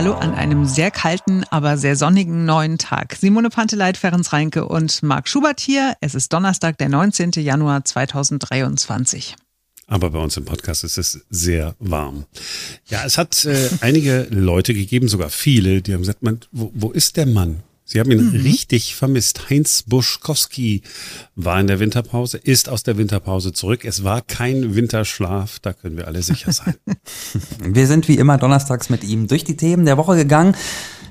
Hallo an einem sehr kalten, aber sehr sonnigen neuen Tag. Simone Panteleit, Ferenc Reinke und Marc Schubert hier. Es ist Donnerstag, der 19. Januar 2023. Aber bei uns im Podcast ist es sehr warm. Ja, es hat äh, einige Leute gegeben, sogar viele, die haben gesagt, man, wo, wo ist der Mann? Sie haben ihn mhm. richtig vermisst. Heinz Buschkowski war in der Winterpause, ist aus der Winterpause zurück. Es war kein Winterschlaf, da können wir alle sicher sein. wir sind wie immer donnerstags mit ihm durch die Themen der Woche gegangen.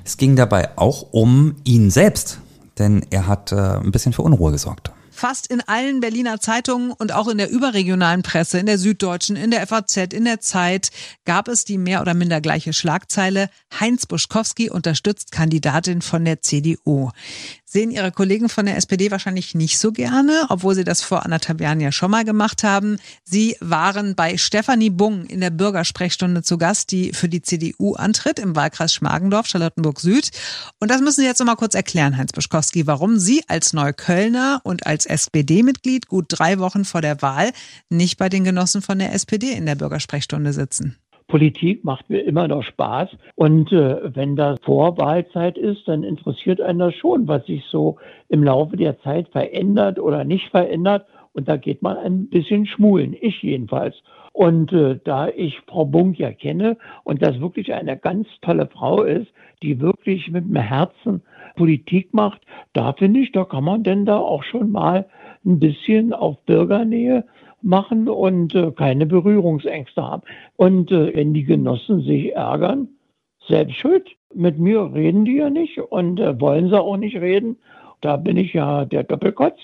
Es ging dabei auch um ihn selbst, denn er hat äh, ein bisschen für Unruhe gesorgt. Fast in allen Berliner Zeitungen und auch in der überregionalen Presse, in der Süddeutschen, in der FAZ, in der Zeit gab es die mehr oder minder gleiche Schlagzeile. Heinz Buschkowski unterstützt Kandidatin von der CDU sehen Ihre Kollegen von der SPD wahrscheinlich nicht so gerne, obwohl Sie das vor anderthalb Jahren ja schon mal gemacht haben. Sie waren bei Stefanie Bung in der Bürgersprechstunde zu Gast, die für die CDU antritt im Wahlkreis Schmargendorf, Charlottenburg Süd. Und das müssen Sie jetzt noch mal kurz erklären, Heinz Buschkowski, warum Sie als Neuköllner und als SPD-Mitglied gut drei Wochen vor der Wahl nicht bei den Genossen von der SPD in der Bürgersprechstunde sitzen. Politik macht mir immer noch Spaß. Und äh, wenn das Vorwahlzeit ist, dann interessiert einen das schon, was sich so im Laufe der Zeit verändert oder nicht verändert. Und da geht man ein bisschen schmulen, ich jedenfalls. Und äh, da ich Frau Bunk ja kenne und das wirklich eine ganz tolle Frau ist, die wirklich mit dem Herzen Politik macht, da finde ich, da kann man denn da auch schon mal ein bisschen auf Bürgernähe machen und äh, keine Berührungsängste haben. Und äh, wenn die Genossen sich ärgern, selbst schuld. Mit mir reden die ja nicht und äh, wollen sie auch nicht reden. Da bin ich ja der Doppelkotz.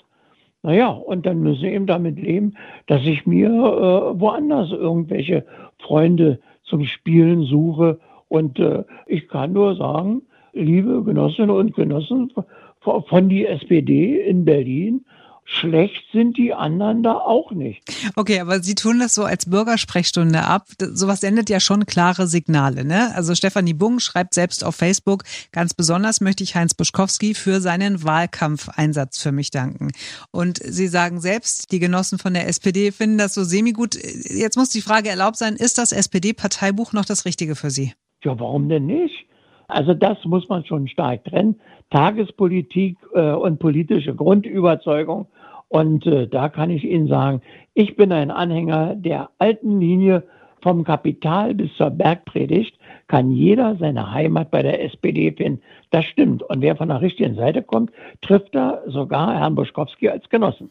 Naja, und dann müssen sie eben damit leben, dass ich mir äh, woanders irgendwelche Freunde zum Spielen suche. Und äh, ich kann nur sagen, liebe Genossinnen und Genossen von die SPD in Berlin, schlecht sind die anderen da auch nicht. Okay, aber Sie tun das so als Bürgersprechstunde ab. Sowas sendet ja schon klare Signale. Ne? Also Stefanie Bung schreibt selbst auf Facebook, ganz besonders möchte ich Heinz Buschkowski für seinen Wahlkampfeinsatz für mich danken. Und Sie sagen selbst, die Genossen von der SPD finden das so semi-gut. Jetzt muss die Frage erlaubt sein, ist das SPD-Parteibuch noch das Richtige für Sie? Ja, warum denn nicht? Also das muss man schon stark trennen. Tagespolitik äh, und politische Grundüberzeugung und äh, da kann ich Ihnen sagen, ich bin ein Anhänger der alten Linie vom Kapital bis zur Bergpredigt kann jeder seine Heimat bei der SPD finden. Das stimmt. Und wer von der richtigen Seite kommt, trifft da sogar Herrn Buschkowski als Genossen.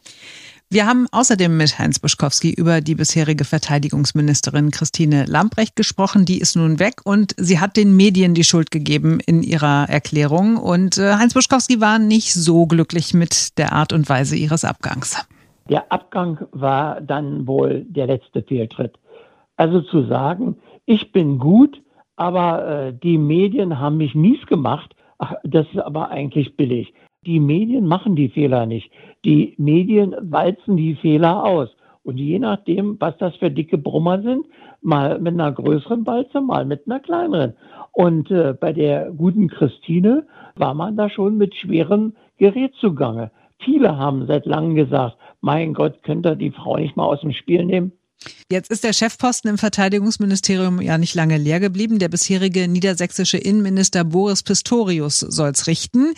Wir haben außerdem mit Heinz Buschkowski über die bisherige Verteidigungsministerin Christine Lambrecht gesprochen. Die ist nun weg und sie hat den Medien die Schuld gegeben in ihrer Erklärung. Und äh, Heinz Buschkowski war nicht so glücklich mit der Art und Weise ihres Abgangs. Der Abgang war dann wohl der letzte Fehltritt. Also zu sagen, ich bin gut, aber äh, die Medien haben mich mies gemacht, ach, das ist aber eigentlich billig. Die Medien machen die Fehler nicht. Die Medien walzen die Fehler aus. Und je nachdem, was das für dicke Brummer sind, mal mit einer größeren Walze, mal mit einer kleineren. Und äh, bei der guten Christine war man da schon mit schwerem Gerät zugange. Viele haben seit langem gesagt, mein Gott, könnt ihr die Frau nicht mal aus dem Spiel nehmen? Jetzt ist der Chefposten im Verteidigungsministerium ja nicht lange leer geblieben. Der bisherige niedersächsische Innenminister Boris Pistorius soll's richten.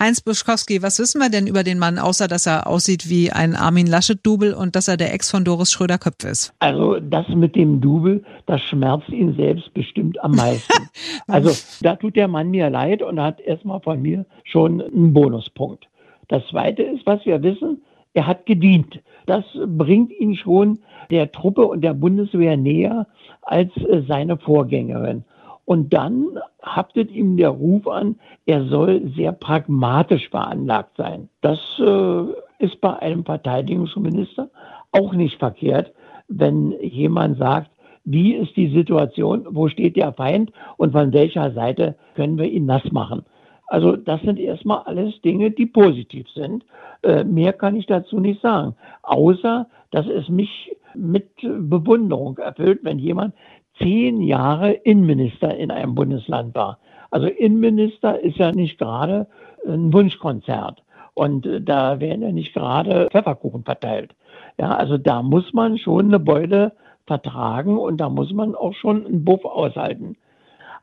Heinz Buschkowski, was wissen wir denn über den Mann, außer dass er aussieht wie ein Armin Laschet-Double und dass er der Ex von Doris Schröder-Köpf ist? Also das mit dem Double, das schmerzt ihn selbst bestimmt am meisten. also da tut der Mann mir leid und hat erstmal von mir schon einen Bonuspunkt. Das Zweite ist, was wir wissen, er hat gedient. Das bringt ihn schon der Truppe und der Bundeswehr näher als äh, seine Vorgängerin. Und dann haftet ihm der Ruf an, er soll sehr pragmatisch veranlagt sein. Das äh, ist bei einem Verteidigungsminister auch nicht verkehrt, wenn jemand sagt, wie ist die Situation, wo steht der Feind und von welcher Seite können wir ihn nass machen. Also das sind erstmal alles Dinge, die positiv sind. Äh, mehr kann ich dazu nicht sagen, außer dass es mich mit Bewunderung erfüllt, wenn jemand zehn Jahre Innenminister in einem Bundesland war. Also Innenminister ist ja nicht gerade ein Wunschkonzert. Und äh, da werden ja nicht gerade Pfefferkuchen verteilt. Ja, also da muss man schon eine Beute vertragen und da muss man auch schon einen Buff aushalten.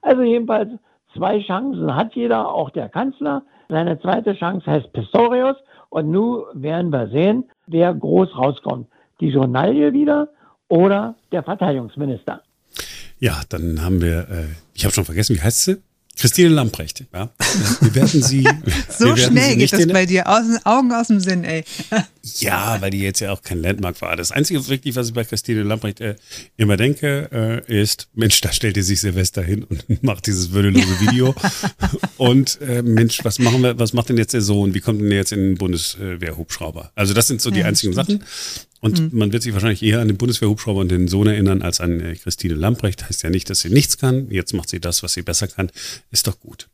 Also jedenfalls Zwei Chancen hat jeder, auch der Kanzler. Seine zweite Chance heißt Pistorius. Und nun werden wir sehen, wer groß rauskommt. Die Journalie wieder oder der Verteidigungsminister. Ja, dann haben wir, äh, ich habe schon vergessen, wie heißt sie? Christine Lamprecht, ja. Wir werden sie. so werden schnell sie geht das bei dir. Aus, den Augen aus dem Sinn, ey. Ja, weil die jetzt ja auch kein Landmark war. Das Einzige wirklich, was ich bei Christine Lamprecht äh, immer denke, äh, ist, Mensch, da stellt ihr sich Silvester hin und macht dieses würdelose Video. und äh, Mensch, was machen wir, was macht denn jetzt der Sohn? Wie kommt denn der jetzt in den Bundeswehrhubschrauber? Also das sind so die Ja, einzigen stimmt. Sachen. Und man wird sich wahrscheinlich eher an den Bundeswehrhubschrauber und den Sohn erinnern als an äh, Christine Lamprecht. Heißt ja nicht, dass sie nichts kann. Jetzt macht sie das, was sie besser kann. Ist doch gut.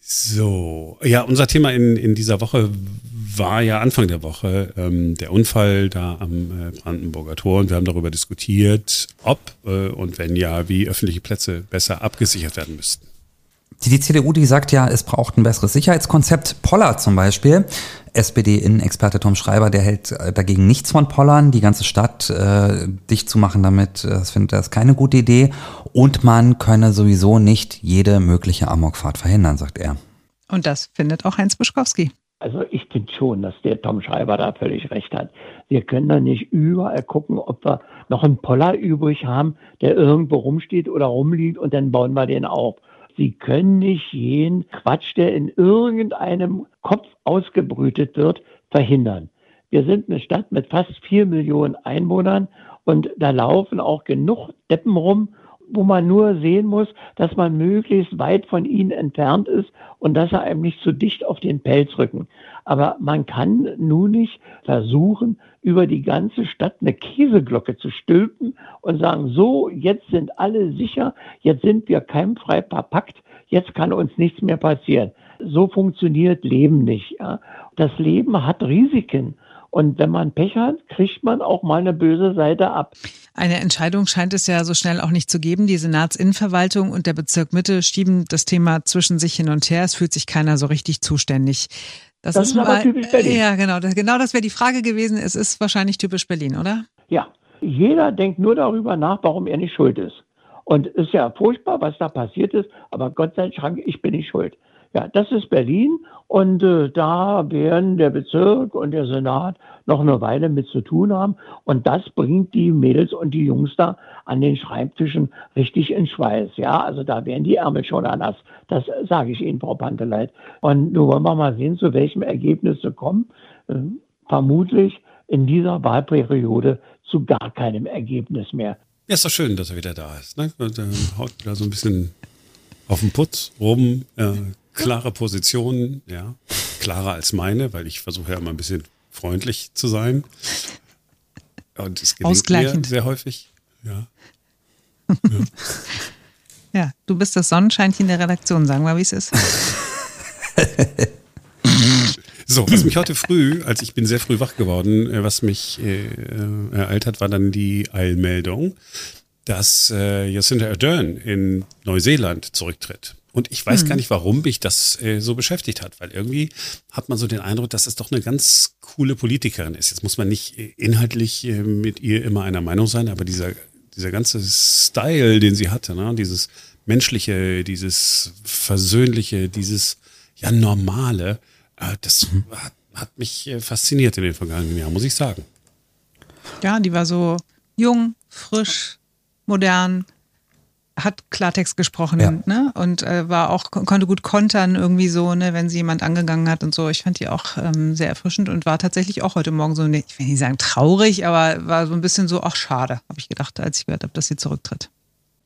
So, ja, unser Thema in, in dieser Woche war ja Anfang der Woche ähm, der Unfall da am äh, Brandenburger Tor und wir haben darüber diskutiert, ob äh, und wenn ja, wie öffentliche Plätze besser abgesichert werden müssten. Die, die CDU, die sagt ja, es braucht ein besseres Sicherheitskonzept. Poller zum Beispiel, SPD-Innenexperte Tom Schreiber, der hält äh, dagegen nichts von Pollern, die ganze Stadt äh, dicht zu machen damit, äh, das findet er ist keine gute Idee. Und man könne sowieso nicht jede mögliche Amokfahrt verhindern, sagt er. Und das findet auch Heinz Buschkowski. Also ich finde schon, dass der Tom Schreiber da völlig recht hat. Wir können da nicht überall gucken, ob wir noch einen Poller übrig haben, der irgendwo rumsteht oder rumliegt und dann bauen wir den auf. Sie können nicht jeden Quatsch, der in irgendeinem Kopf ausgebrütet wird, verhindern. Wir sind eine Stadt mit fast vier Millionen Einwohnern und da laufen auch genug Deppen rum, wo man nur sehen muss, dass man möglichst weit von ihnen entfernt ist und dass sie einem nicht zu dicht auf den Pelz rücken. Aber man kann nun nicht versuchen, über die ganze Stadt eine Käseglocke zu stülpen und sagen, so, jetzt sind alle sicher, jetzt sind wir keimfrei verpackt, jetzt kann uns nichts mehr passieren. So funktioniert Leben nicht. Ja. Das Leben hat Risiken. Und wenn man Pech hat, kriegt man auch mal eine böse Seite ab. Eine Entscheidung scheint es ja so schnell auch nicht zu geben. Die Senatsinnenverwaltung und der Bezirk Mitte schieben das Thema zwischen sich hin und her. Es fühlt sich keiner so richtig zuständig. Das ist aber mal- typisch Berlin. Ja, genau. Das, genau das wäre die Frage gewesen. Es ist wahrscheinlich typisch Berlin, oder? Ja, jeder denkt nur darüber nach, warum er nicht schuld ist. Und es ist ja furchtbar, was da passiert ist, aber Gott sei Dank, ich bin nicht schuld. Ja, das ist Berlin und äh, da werden der Bezirk und der Senat noch eine Weile mit zu tun haben und das bringt die Mädels und die Jungs da an den Schreibtischen richtig in Schweiß. Ja, also da werden die Ärmel schon nass. Das sage ich Ihnen, Frau Panteleit. Und nun wollen wir mal sehen, zu welchem Ergebnis sie kommen. Äh, vermutlich in dieser Wahlperiode zu gar keinem Ergebnis mehr. Ja, ist doch schön, dass er wieder da ist. Ne? Und, äh, haut wieder so ein bisschen auf den Putz rum. Äh, klare Positionen, ja. Klarer als meine, weil ich versuche ja immer ein bisschen freundlich zu sein. Und es gelingt mir Ausgleichend. sehr häufig. Ja. Ja, du bist das Sonnenscheinchen der Redaktion, sagen wir, wie es ist. So, was mich heute früh, als ich bin sehr früh wach geworden, äh, was mich äh, äh, ereilt hat, war dann die Eilmeldung, dass äh, Jacinda Ardern in Neuseeland zurücktritt. Und ich weiß gar nicht, warum mich das äh, so beschäftigt hat, weil irgendwie hat man so den Eindruck, dass es doch eine ganz coole Politikerin ist. Jetzt muss man nicht äh, inhaltlich äh, mit ihr immer einer Meinung sein, aber dieser, dieser ganze Style, den sie hatte, ne? dieses menschliche, dieses versöhnliche, dieses ja normale, äh, das hat, hat mich äh, fasziniert in den vergangenen Jahren, muss ich sagen. Ja, die war so jung, frisch, modern, hat Klartext gesprochen Ja. ne? und äh, war auch kon- konnte gut kontern irgendwie so, ne, wenn sie jemand angegangen hat und so. Ich fand die auch ähm, sehr erfrischend und war tatsächlich auch heute Morgen so, ne, ich will nicht sagen traurig, aber war so ein bisschen so, ach schade, habe ich gedacht, als ich gehört habe, dass sie zurücktritt.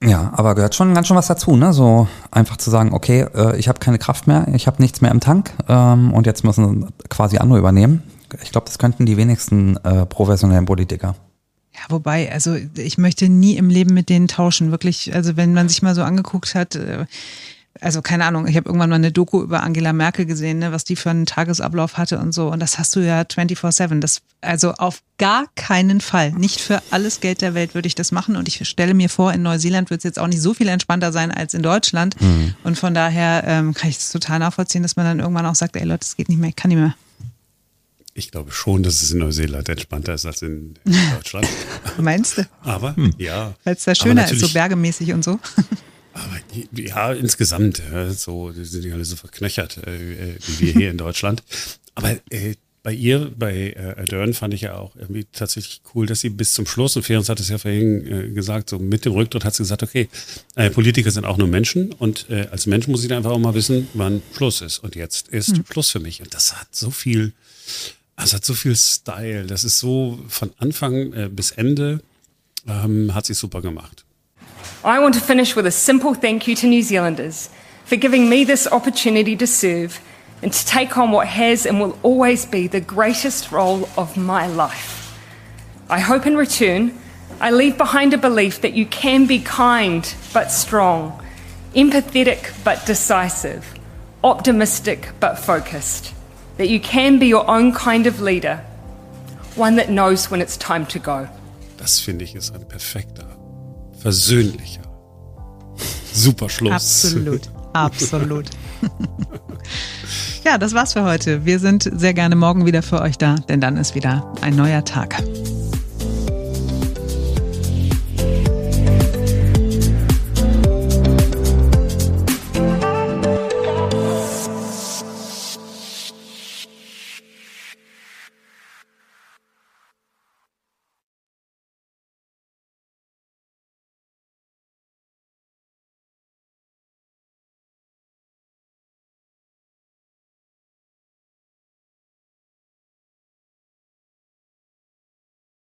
Ja, aber gehört schon ganz schön was dazu, ne? So einfach zu sagen, okay, äh, ich habe keine Kraft mehr, ich habe nichts mehr im Tank ähm, und jetzt müssen quasi andere übernehmen. Ich glaube, das könnten die wenigsten äh, professionellen Politiker. Ja, wobei, also ich möchte nie im Leben mit denen tauschen, wirklich. Also wenn man sich mal so angeguckt hat, äh, also keine Ahnung, ich habe irgendwann mal eine Doku über Angela Merkel gesehen, ne, was die für einen Tagesablauf hatte und so. Und das hast du ja 24-7. Das, also auf gar keinen Fall, nicht für alles Geld der Welt würde ich das machen. Und ich stelle mir vor, in Neuseeland wird es jetzt auch nicht so viel entspannter sein als in Deutschland. Und von daher ähm, kann ich das total nachvollziehen, dass man dann irgendwann auch sagt, ey Leute, das geht nicht mehr, ich kann nicht mehr. Ich glaube schon, dass es in Neuseeland entspannter ist als in Deutschland. Meinst du? Aber ja. Weil es da schöner ist, so bergemäßig und so. Aber Ja, insgesamt. So, die sind ja alle so verknöchert, äh, wie wir hier in Deutschland. Aber äh, bei ihr, bei äh, Dern fand ich ja auch irgendwie tatsächlich cool, dass sie bis zum Schluss, und Ferenc hat es ja vorhin äh, gesagt, so mit dem Rücktritt hat sie gesagt, okay, äh, Politiker sind auch nur Menschen und äh, als Mensch muss ich einfach auch mal wissen, wann Schluss ist. Und jetzt ist mhm. Schluss für mich. Und das hat so viel, hat so viel Style. Das ist so von Anfang äh, bis Ende ähm, hat sie super gemacht. I want to finish with a simple thank you to New Zealanders for giving me this opportunity to serve and to take on what has and will always be the greatest role of my life. I hope in return, I leave behind a belief that you can be kind but strong, empathetic but decisive, optimistic but focused, that you can be your own kind of leader, one that knows when it's time to go. Das finde ich ist ein perfekter, versöhnlicher, super Schluss. Absolut, absolut. Ja, das war's für heute. Wir sind sehr gerne morgen wieder für euch da, denn dann ist wieder ein neuer Tag.